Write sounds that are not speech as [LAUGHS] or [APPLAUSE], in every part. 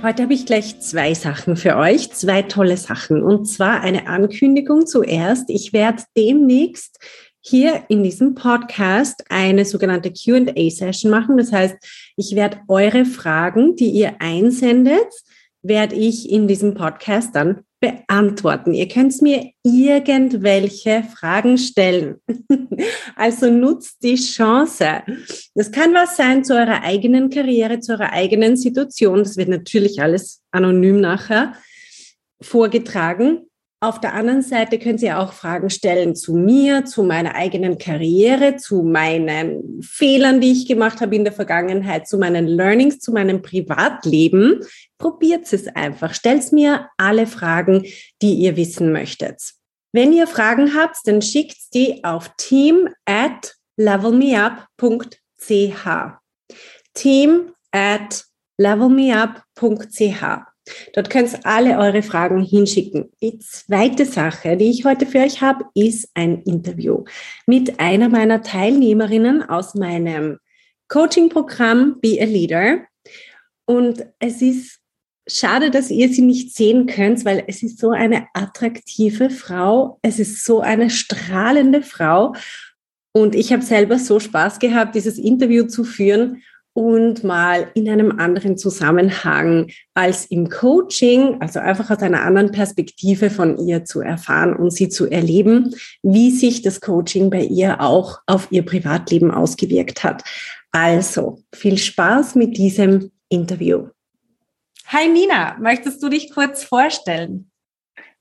Heute habe ich gleich zwei Sachen für euch, zwei tolle Sachen. Und zwar eine Ankündigung zuerst. Ich werde demnächst hier in diesem Podcast eine sogenannte QA-Session machen. Das heißt, ich werde eure Fragen, die ihr einsendet, werde ich in diesem Podcast dann beantworten. Ihr könnt mir irgendwelche Fragen stellen. [LAUGHS] also nutzt die Chance. Das kann was sein zu eurer eigenen Karriere, zu eurer eigenen Situation. Das wird natürlich alles anonym nachher vorgetragen. Auf der anderen Seite können Sie auch Fragen stellen zu mir, zu meiner eigenen Karriere, zu meinen Fehlern, die ich gemacht habe in der Vergangenheit, zu meinen Learnings, zu meinem Privatleben. Probiert es einfach. Stellt mir alle Fragen, die ihr wissen möchtet. Wenn ihr Fragen habt, dann schickt die auf team at levelmeup.ch. Team at levelmeup.ch. Dort könnt ihr alle eure Fragen hinschicken. Die zweite Sache, die ich heute für euch habe, ist ein Interview mit einer meiner Teilnehmerinnen aus meinem Coaching-Programm Be a Leader. Und es ist schade, dass ihr sie nicht sehen könnt, weil es ist so eine attraktive Frau. Es ist so eine strahlende Frau. Und ich habe selber so Spaß gehabt, dieses Interview zu führen und mal in einem anderen Zusammenhang als im Coaching, also einfach aus einer anderen Perspektive von ihr zu erfahren und sie zu erleben, wie sich das Coaching bei ihr auch auf ihr Privatleben ausgewirkt hat. Also viel Spaß mit diesem Interview. Hi Nina, möchtest du dich kurz vorstellen?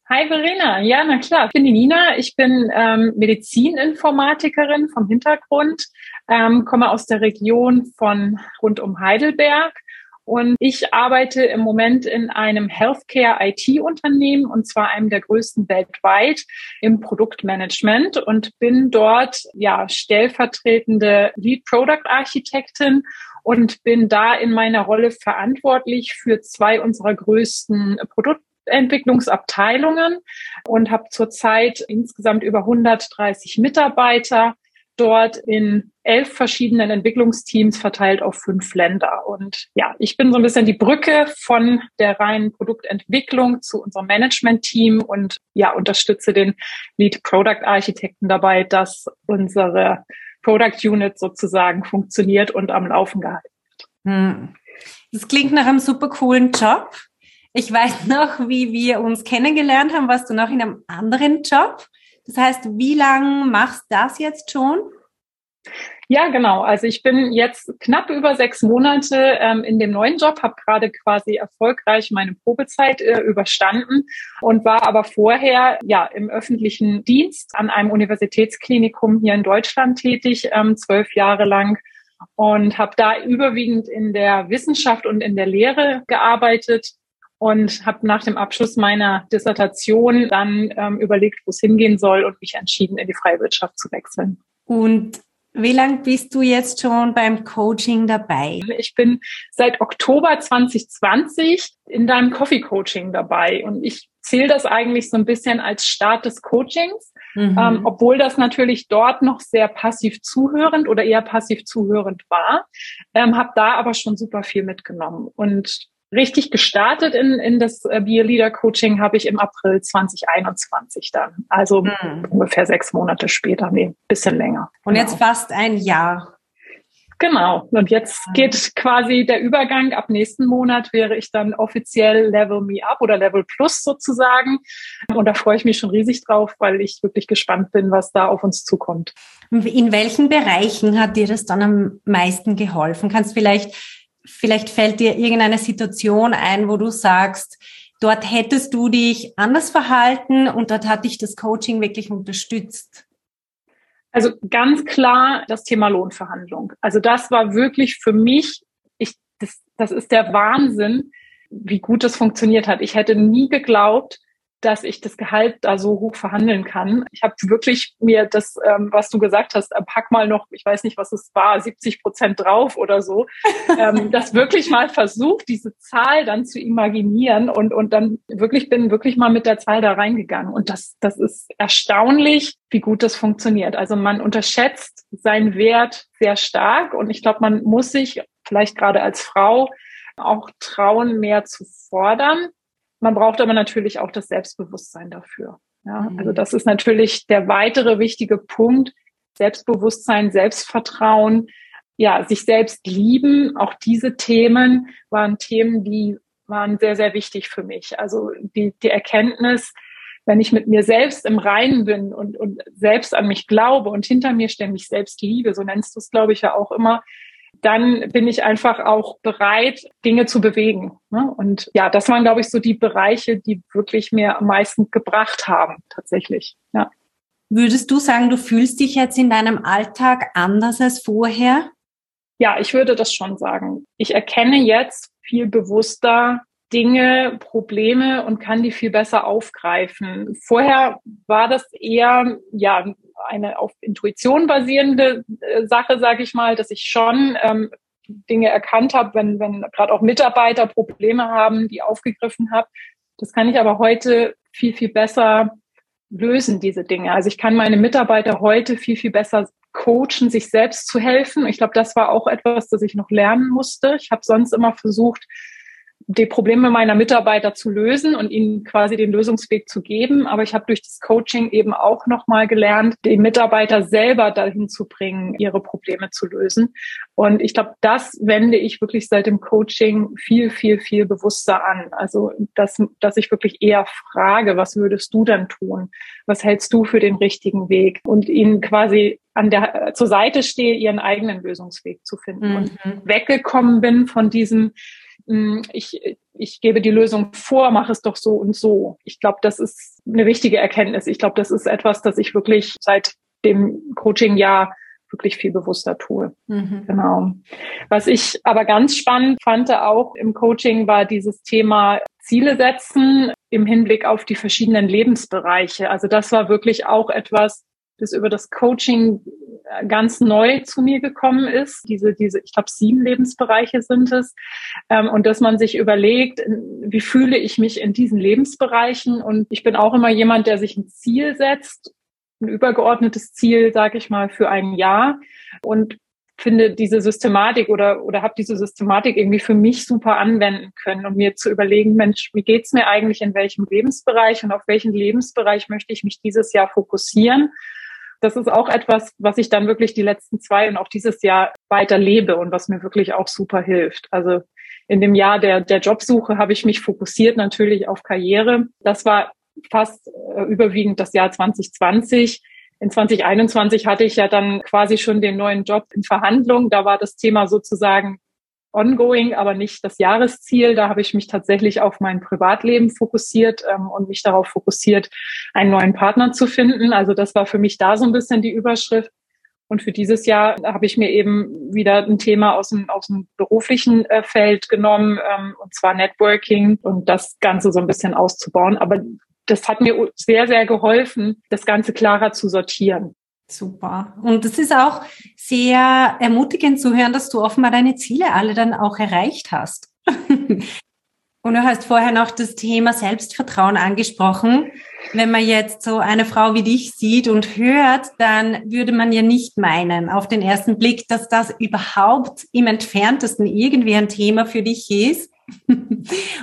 Hi Verena, ja, na klar. Ich bin die Nina, ich bin ähm, Medizininformatikerin vom Hintergrund, ähm, komme aus der Region von rund um Heidelberg. Und ich arbeite im Moment in einem Healthcare IT-Unternehmen und zwar einem der größten weltweit im Produktmanagement und bin dort ja stellvertretende Lead Product Architektin und bin da in meiner Rolle verantwortlich für zwei unserer größten Produkt Entwicklungsabteilungen und habe zurzeit insgesamt über 130 Mitarbeiter dort in elf verschiedenen Entwicklungsteams verteilt auf fünf Länder. Und ja, ich bin so ein bisschen die Brücke von der reinen Produktentwicklung zu unserem Management-Team und ja, unterstütze den Lead Product Architekten dabei, dass unsere Product Unit sozusagen funktioniert und am Laufen gehalten wird. Hm. Das klingt nach einem super coolen Job. Ich weiß noch, wie wir uns kennengelernt haben, warst du noch in einem anderen Job. Das heißt, wie lange machst du das jetzt schon? Ja, genau. Also ich bin jetzt knapp über sechs Monate ähm, in dem neuen Job, habe gerade quasi erfolgreich meine Probezeit äh, überstanden und war aber vorher ja im öffentlichen Dienst an einem Universitätsklinikum hier in Deutschland tätig, ähm, zwölf Jahre lang und habe da überwiegend in der Wissenschaft und in der Lehre gearbeitet und habe nach dem Abschluss meiner Dissertation dann ähm, überlegt, wo es hingehen soll und mich entschieden, in die freie Wirtschaft zu wechseln. Und wie lange bist du jetzt schon beim Coaching dabei? Ich bin seit Oktober 2020 in deinem Coffee Coaching dabei und ich zähle das eigentlich so ein bisschen als Start des Coachings, mhm. ähm, obwohl das natürlich dort noch sehr passiv zuhörend oder eher passiv zuhörend war, ähm, habe da aber schon super viel mitgenommen und richtig gestartet in, in das äh, Be Leader Coaching habe ich im April 2021 dann. Also hm. ungefähr sechs Monate später, nee, bisschen länger. Und genau. jetzt fast ein Jahr. Genau. Und jetzt hm. geht quasi der Übergang. Ab nächsten Monat wäre ich dann offiziell Level Me Up oder Level Plus sozusagen. Und da freue ich mich schon riesig drauf, weil ich wirklich gespannt bin, was da auf uns zukommt. In welchen Bereichen hat dir das dann am meisten geholfen? Kannst vielleicht vielleicht fällt dir irgendeine Situation ein, wo du sagst, dort hättest du dich anders verhalten und dort hat dich das Coaching wirklich unterstützt? Also ganz klar das Thema Lohnverhandlung. Also das war wirklich für mich, ich, das, das ist der Wahnsinn, wie gut das funktioniert hat. Ich hätte nie geglaubt, dass ich das Gehalt da so hoch verhandeln kann. Ich habe wirklich mir das, ähm, was du gesagt hast, äh, pack mal noch, ich weiß nicht, was es war, 70 Prozent drauf oder so, [LAUGHS] ähm, das wirklich mal versucht, diese Zahl dann zu imaginieren und, und dann wirklich bin wirklich mal mit der Zahl da reingegangen. Und das, das ist erstaunlich, wie gut das funktioniert. Also man unterschätzt seinen Wert sehr stark und ich glaube, man muss sich vielleicht gerade als Frau auch trauen, mehr zu fordern man braucht aber natürlich auch das Selbstbewusstsein dafür. Ja, mhm. also das ist natürlich der weitere wichtige Punkt. Selbstbewusstsein, Selbstvertrauen, ja, sich selbst lieben. Auch diese Themen waren Themen, die waren sehr, sehr wichtig für mich. Also die, die Erkenntnis, wenn ich mit mir selbst im Reinen bin und, und selbst an mich glaube und hinter mir mich selbst liebe, so nennst du es, glaube ich, ja auch immer, dann bin ich einfach auch bereit, Dinge zu bewegen. Ne? Und ja, das waren, glaube ich, so die Bereiche, die wirklich mir am meisten gebracht haben, tatsächlich. Ja. Würdest du sagen, du fühlst dich jetzt in deinem Alltag anders als vorher? Ja, ich würde das schon sagen. Ich erkenne jetzt viel bewusster Dinge, Probleme und kann die viel besser aufgreifen. Vorher war das eher, ja, eine auf Intuition basierende äh, Sache, sage ich mal, dass ich schon ähm, Dinge erkannt habe, wenn, wenn gerade auch Mitarbeiter Probleme haben, die aufgegriffen habe. Das kann ich aber heute viel, viel besser lösen, diese Dinge. Also ich kann meine Mitarbeiter heute viel, viel besser coachen, sich selbst zu helfen. Ich glaube, das war auch etwas, das ich noch lernen musste. Ich habe sonst immer versucht, die Probleme meiner Mitarbeiter zu lösen und ihnen quasi den Lösungsweg zu geben. Aber ich habe durch das Coaching eben auch nochmal gelernt, die Mitarbeiter selber dahin zu bringen, ihre Probleme zu lösen. Und ich glaube, das wende ich wirklich seit dem Coaching viel, viel, viel bewusster an. Also, dass, dass ich wirklich eher frage, was würdest du denn tun? Was hältst du für den richtigen Weg? Und ihnen quasi an der, zur Seite stehe, ihren eigenen Lösungsweg zu finden. Mhm. Und weggekommen bin von diesem, ich, ich gebe die Lösung vor, mache es doch so und so. Ich glaube, das ist eine wichtige Erkenntnis. Ich glaube, das ist etwas, das ich wirklich seit dem Coaching-Jahr wirklich viel bewusster tue. Mhm. Genau. Was ich aber ganz spannend fand auch im Coaching war dieses Thema Ziele setzen im Hinblick auf die verschiedenen Lebensbereiche. Also das war wirklich auch etwas, das über das Coaching ganz neu zu mir gekommen ist. Diese, diese, ich glaube, sieben Lebensbereiche sind es. Ähm, und dass man sich überlegt, wie fühle ich mich in diesen Lebensbereichen? Und ich bin auch immer jemand, der sich ein Ziel setzt, ein übergeordnetes Ziel, sage ich mal, für ein Jahr. Und finde diese Systematik oder oder habe diese Systematik irgendwie für mich super anwenden können, um mir zu überlegen, Mensch, wie geht's mir eigentlich in welchem Lebensbereich und auf welchen Lebensbereich möchte ich mich dieses Jahr fokussieren das ist auch etwas, was ich dann wirklich die letzten zwei und auch dieses Jahr weiter lebe und was mir wirklich auch super hilft. Also in dem Jahr der, der Jobsuche habe ich mich fokussiert natürlich auf Karriere. Das war fast äh, überwiegend das Jahr 2020. In 2021 hatte ich ja dann quasi schon den neuen Job in Verhandlung. Da war das Thema sozusagen ongoing, aber nicht das Jahresziel. Da habe ich mich tatsächlich auf mein Privatleben fokussiert ähm, und mich darauf fokussiert, einen neuen Partner zu finden. Also das war für mich da so ein bisschen die Überschrift. Und für dieses Jahr habe ich mir eben wieder ein Thema aus dem, aus dem beruflichen äh, Feld genommen, ähm, und zwar Networking und das Ganze so ein bisschen auszubauen. Aber das hat mir sehr, sehr geholfen, das Ganze klarer zu sortieren. Super. Und es ist auch sehr ermutigend zu hören, dass du offenbar deine Ziele alle dann auch erreicht hast. [LAUGHS] Und du hast vorher noch das Thema Selbstvertrauen angesprochen. Wenn man jetzt so eine Frau wie dich sieht und hört, dann würde man ja nicht meinen, auf den ersten Blick, dass das überhaupt im entferntesten irgendwie ein Thema für dich ist.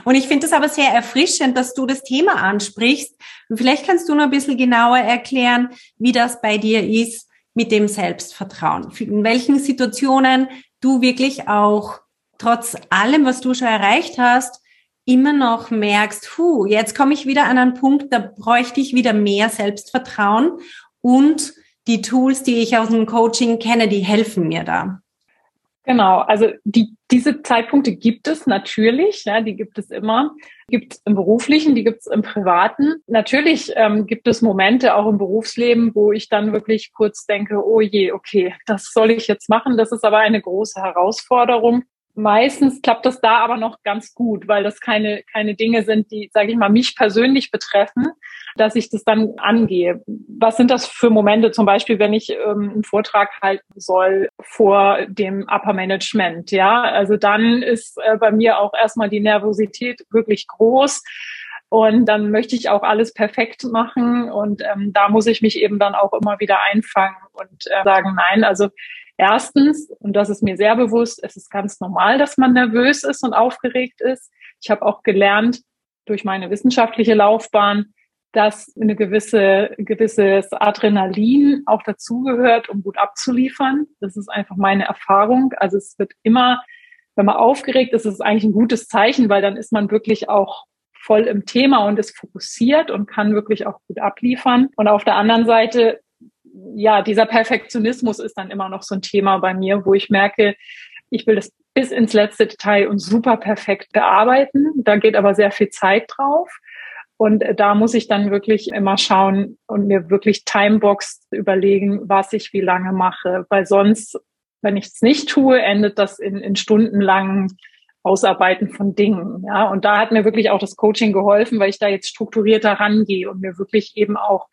Und ich finde es aber sehr erfrischend, dass du das Thema ansprichst. Und vielleicht kannst du noch ein bisschen genauer erklären, wie das bei dir ist mit dem Selbstvertrauen. In welchen Situationen du wirklich auch trotz allem, was du schon erreicht hast, immer noch merkst, hu, jetzt komme ich wieder an einen Punkt, da bräuchte ich wieder mehr Selbstvertrauen und die Tools, die ich aus dem Coaching kenne, die helfen mir da. Genau, also die, diese Zeitpunkte gibt es natürlich, ja, die gibt es immer. Gibt es im beruflichen, die gibt es im privaten. Natürlich ähm, gibt es Momente auch im Berufsleben, wo ich dann wirklich kurz denke, oh je, okay, das soll ich jetzt machen. Das ist aber eine große Herausforderung. Meistens klappt das da aber noch ganz gut, weil das keine, keine Dinge sind, die, sage ich mal, mich persönlich betreffen, dass ich das dann angehe. Was sind das für Momente, zum Beispiel, wenn ich ähm, einen Vortrag halten soll vor dem Upper Management? Ja, also dann ist äh, bei mir auch erstmal die Nervosität wirklich groß. Und dann möchte ich auch alles perfekt machen. Und ähm, da muss ich mich eben dann auch immer wieder einfangen und äh, sagen, nein, also Erstens, und das ist mir sehr bewusst, es ist ganz normal, dass man nervös ist und aufgeregt ist. Ich habe auch gelernt durch meine wissenschaftliche Laufbahn, dass eine gewisse gewisses Adrenalin auch dazugehört, um gut abzuliefern. Das ist einfach meine Erfahrung. Also es wird immer, wenn man aufgeregt ist, ist es eigentlich ein gutes Zeichen, weil dann ist man wirklich auch voll im Thema und ist fokussiert und kann wirklich auch gut abliefern. Und auf der anderen Seite ja, dieser Perfektionismus ist dann immer noch so ein Thema bei mir, wo ich merke, ich will das bis ins letzte Detail und super perfekt bearbeiten. Da geht aber sehr viel Zeit drauf. Und da muss ich dann wirklich immer schauen und mir wirklich Timebox überlegen, was ich wie lange mache. Weil sonst, wenn ich es nicht tue, endet das in, in stundenlangen Ausarbeiten von Dingen. Ja, und da hat mir wirklich auch das Coaching geholfen, weil ich da jetzt strukturierter rangehe und mir wirklich eben auch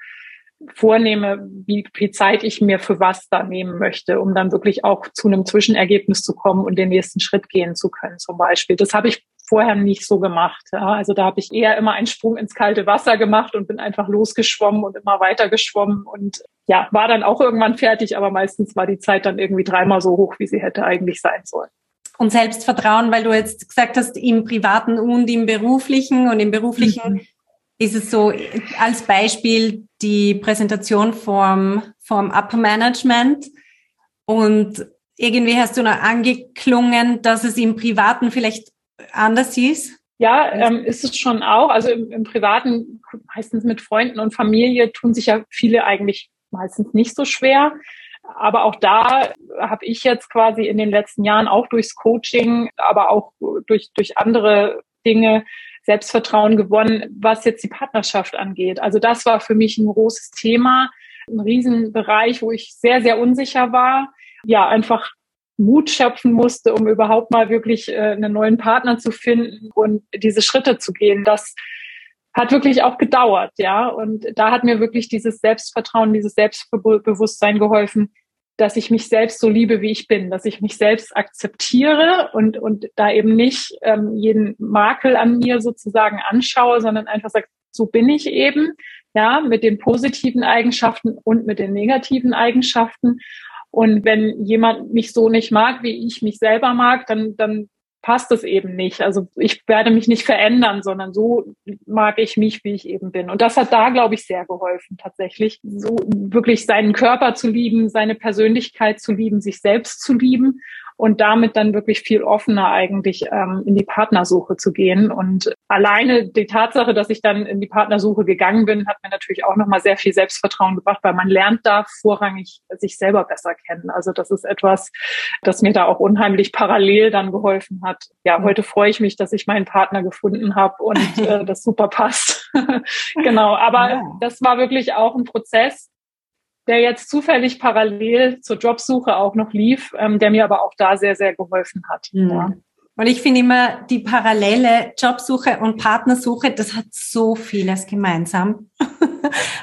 vornehme, wie viel Zeit ich mir für was da nehmen möchte, um dann wirklich auch zu einem Zwischenergebnis zu kommen und den nächsten Schritt gehen zu können, zum Beispiel. Das habe ich vorher nicht so gemacht. Ja. Also da habe ich eher immer einen Sprung ins kalte Wasser gemacht und bin einfach losgeschwommen und immer weiter geschwommen und ja, war dann auch irgendwann fertig, aber meistens war die Zeit dann irgendwie dreimal so hoch, wie sie hätte eigentlich sein sollen. Und Selbstvertrauen, weil du jetzt gesagt hast, im privaten und im beruflichen und im beruflichen mhm ist es so als Beispiel die Präsentation vom, vom Upper Management und irgendwie hast du noch angeklungen, dass es im Privaten vielleicht anders ist? Ja, ähm, ist es schon auch. Also im, im Privaten, meistens mit Freunden und Familie, tun sich ja viele eigentlich meistens nicht so schwer. Aber auch da habe ich jetzt quasi in den letzten Jahren auch durchs Coaching, aber auch durch, durch andere Dinge Selbstvertrauen gewonnen, was jetzt die Partnerschaft angeht. Also das war für mich ein großes Thema, ein Riesenbereich, wo ich sehr, sehr unsicher war. Ja, einfach Mut schöpfen musste, um überhaupt mal wirklich äh, einen neuen Partner zu finden und diese Schritte zu gehen. Das hat wirklich auch gedauert, ja. Und da hat mir wirklich dieses Selbstvertrauen, dieses Selbstbewusstsein geholfen, dass ich mich selbst so liebe, wie ich bin, dass ich mich selbst akzeptiere und, und da eben nicht ähm, jeden Makel an mir sozusagen anschaue, sondern einfach sage, so bin ich eben, ja, mit den positiven Eigenschaften und mit den negativen Eigenschaften. Und wenn jemand mich so nicht mag, wie ich mich selber mag, dann, dann passt es eben nicht. Also ich werde mich nicht verändern, sondern so mag ich mich, wie ich eben bin. Und das hat da, glaube ich, sehr geholfen, tatsächlich. So wirklich seinen Körper zu lieben, seine Persönlichkeit zu lieben, sich selbst zu lieben und damit dann wirklich viel offener eigentlich ähm, in die Partnersuche zu gehen. Und alleine die Tatsache, dass ich dann in die Partnersuche gegangen bin, hat mir natürlich auch nochmal sehr viel Selbstvertrauen gebracht, weil man lernt da vorrangig sich selber besser kennen. Also das ist etwas, das mir da auch unheimlich parallel dann geholfen hat. Ja, heute freue ich mich, dass ich meinen Partner gefunden habe und [LAUGHS] äh, das super passt. [LAUGHS] genau, aber das war wirklich auch ein Prozess, der jetzt zufällig parallel zur Jobsuche auch noch lief, ähm, der mir aber auch da sehr, sehr geholfen hat. Mhm. Ja. Und ich finde immer, die parallele Jobsuche und Partnersuche, das hat so vieles gemeinsam.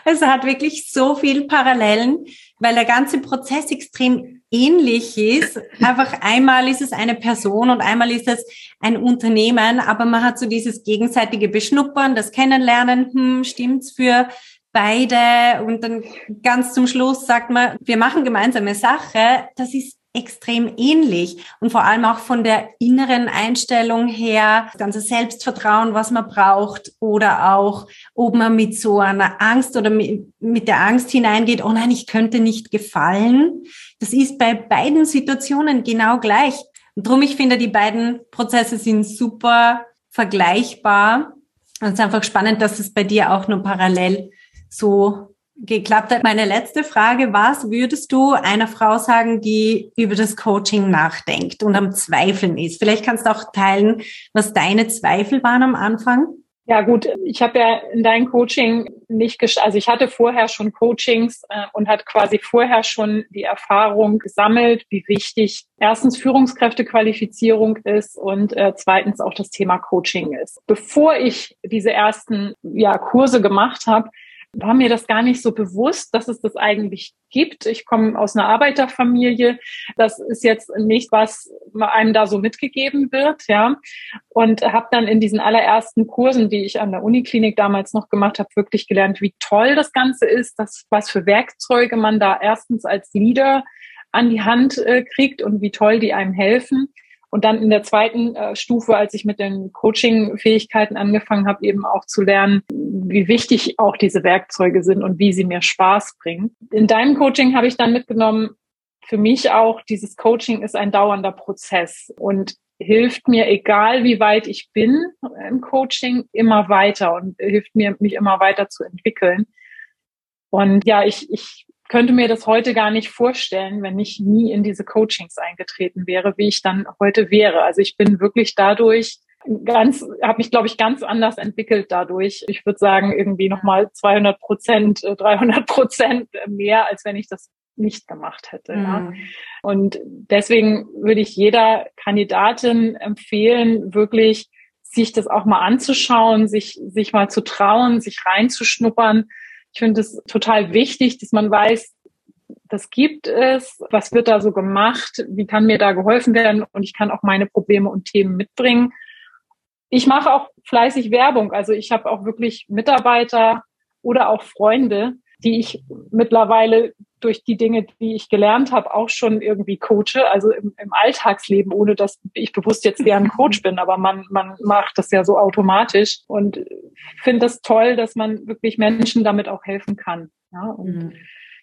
es [LAUGHS] hat wirklich so viel Parallelen, weil der ganze Prozess extrem ähnlich ist. Einfach einmal ist es eine Person und einmal ist es ein Unternehmen, aber man hat so dieses gegenseitige Beschnuppern, das Kennenlernen, hm, stimmt's für beide und dann ganz zum Schluss sagt man, wir machen gemeinsame Sache, das ist extrem ähnlich und vor allem auch von der inneren Einstellung her, das ganze Selbstvertrauen, was man braucht oder auch, ob man mit so einer Angst oder mit, mit der Angst hineingeht, oh nein, ich könnte nicht gefallen. Das ist bei beiden Situationen genau gleich. Und darum, ich finde, die beiden Prozesse sind super vergleichbar. Und es ist einfach spannend, dass es bei dir auch nur parallel so geklappt hat. Meine letzte Frage, was würdest du einer Frau sagen, die über das Coaching nachdenkt und am Zweifeln ist? Vielleicht kannst du auch teilen, was deine Zweifel waren am Anfang. Ja gut, ich habe ja in deinem Coaching nicht, also ich hatte vorher schon Coachings äh, und hat quasi vorher schon die Erfahrung gesammelt, wie wichtig erstens Führungskräftequalifizierung ist und äh, zweitens auch das Thema Coaching ist. Bevor ich diese ersten ja, Kurse gemacht habe, war mir das gar nicht so bewusst, dass es das eigentlich gibt. Ich komme aus einer Arbeiterfamilie. Das ist jetzt nicht, was einem da so mitgegeben wird, ja. Und habe dann in diesen allerersten Kursen, die ich an der Uniklinik damals noch gemacht habe, wirklich gelernt, wie toll das Ganze ist, dass, was für Werkzeuge man da erstens als Leader an die Hand äh, kriegt und wie toll die einem helfen. Und dann in der zweiten äh, Stufe, als ich mit den Coaching-Fähigkeiten angefangen habe, eben auch zu lernen, wie wichtig auch diese Werkzeuge sind und wie sie mir Spaß bringen. In deinem Coaching habe ich dann mitgenommen, für mich auch, dieses Coaching ist ein dauernder Prozess und hilft mir, egal wie weit ich bin im Coaching, immer weiter und hilft mir, mich immer weiter zu entwickeln. Und ja, ich, ich könnte mir das heute gar nicht vorstellen, wenn ich nie in diese Coachings eingetreten wäre, wie ich dann heute wäre. Also ich bin wirklich dadurch ganz, habe mich, glaube ich, ganz anders entwickelt dadurch. Ich würde sagen, irgendwie nochmal 200 Prozent, 300 äh, Prozent mehr, als wenn ich das nicht gemacht hätte. Mhm. Ja. Und deswegen würde ich jeder Kandidatin empfehlen, wirklich sich das auch mal anzuschauen, sich, sich mal zu trauen, sich reinzuschnuppern ich finde es total wichtig, dass man weiß, das gibt es, was wird da so gemacht, wie kann mir da geholfen werden und ich kann auch meine Probleme und Themen mitbringen. Ich mache auch fleißig Werbung, also ich habe auch wirklich Mitarbeiter oder auch Freunde, die ich mittlerweile durch die Dinge, die ich gelernt habe, auch schon irgendwie coache, also im, im Alltagsleben, ohne dass ich bewusst jetzt deren Coach bin, aber man, man macht das ja so automatisch und finde das toll, dass man wirklich Menschen damit auch helfen kann. Ja, und mhm.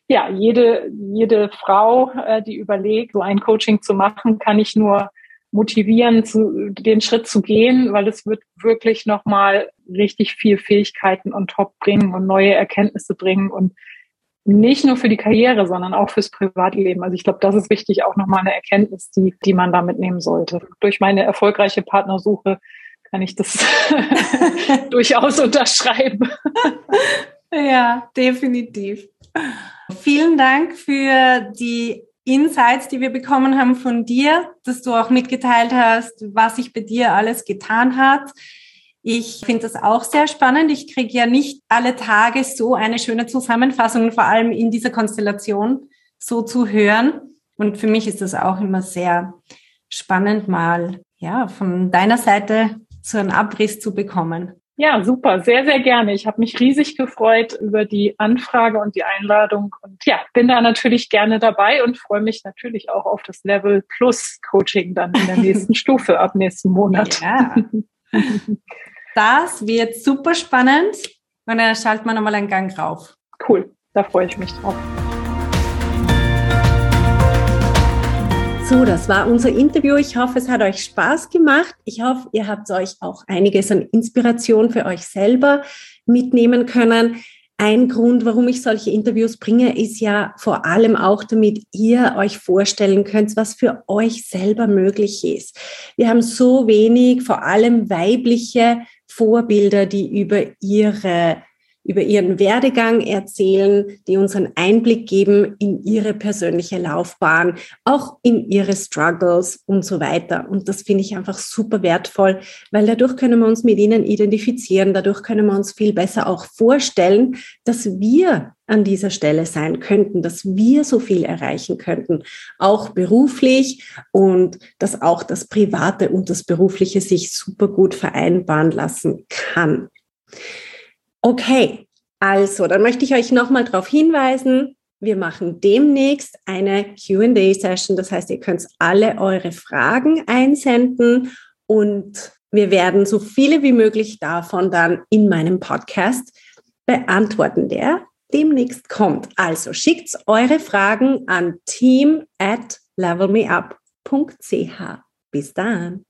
ja jede, jede Frau, äh, die überlegt, so ein Coaching zu machen, kann ich nur motivieren, zu, den Schritt zu gehen, weil es wird wirklich nochmal richtig viel Fähigkeiten on top bringen und neue Erkenntnisse bringen und nicht nur für die Karriere, sondern auch fürs Privatleben. Also ich glaube, das ist wichtig, auch nochmal eine Erkenntnis, die, die man da mitnehmen sollte. Durch meine erfolgreiche Partnersuche kann ich das [LAUGHS] durchaus unterschreiben. Ja, definitiv. Vielen Dank für die Insights, die wir bekommen haben von dir, dass du auch mitgeteilt hast, was sich bei dir alles getan hat. Ich finde das auch sehr spannend. Ich kriege ja nicht alle Tage so eine schöne Zusammenfassung, vor allem in dieser Konstellation so zu hören. Und für mich ist das auch immer sehr spannend, mal ja von deiner Seite so einen Abriss zu bekommen. Ja, super, sehr, sehr gerne. Ich habe mich riesig gefreut über die Anfrage und die Einladung und ja, bin da natürlich gerne dabei und freue mich natürlich auch auf das Level Plus Coaching dann in der [LAUGHS] nächsten Stufe ab nächsten Monat. Ja. [LAUGHS] Das wird super spannend und dann schalten wir nochmal einen Gang rauf. Cool, da freue ich mich drauf. So, das war unser Interview. Ich hoffe, es hat euch Spaß gemacht. Ich hoffe, ihr habt euch auch einiges an Inspiration für euch selber mitnehmen können. Ein Grund, warum ich solche Interviews bringe, ist ja vor allem auch, damit ihr euch vorstellen könnt, was für euch selber möglich ist. Wir haben so wenig, vor allem weibliche Vorbilder, die über ihre über ihren Werdegang erzählen, die uns einen Einblick geben in ihre persönliche Laufbahn, auch in ihre Struggles und so weiter. Und das finde ich einfach super wertvoll, weil dadurch können wir uns mit ihnen identifizieren, dadurch können wir uns viel besser auch vorstellen, dass wir an dieser Stelle sein könnten, dass wir so viel erreichen könnten, auch beruflich und dass auch das Private und das Berufliche sich super gut vereinbaren lassen kann. Okay, also dann möchte ich euch nochmal darauf hinweisen, wir machen demnächst eine QA-Session. Das heißt, ihr könnt alle eure Fragen einsenden und wir werden so viele wie möglich davon dann in meinem Podcast beantworten, der demnächst kommt. Also schickt eure Fragen an team at levelmeup.ch. Bis dann.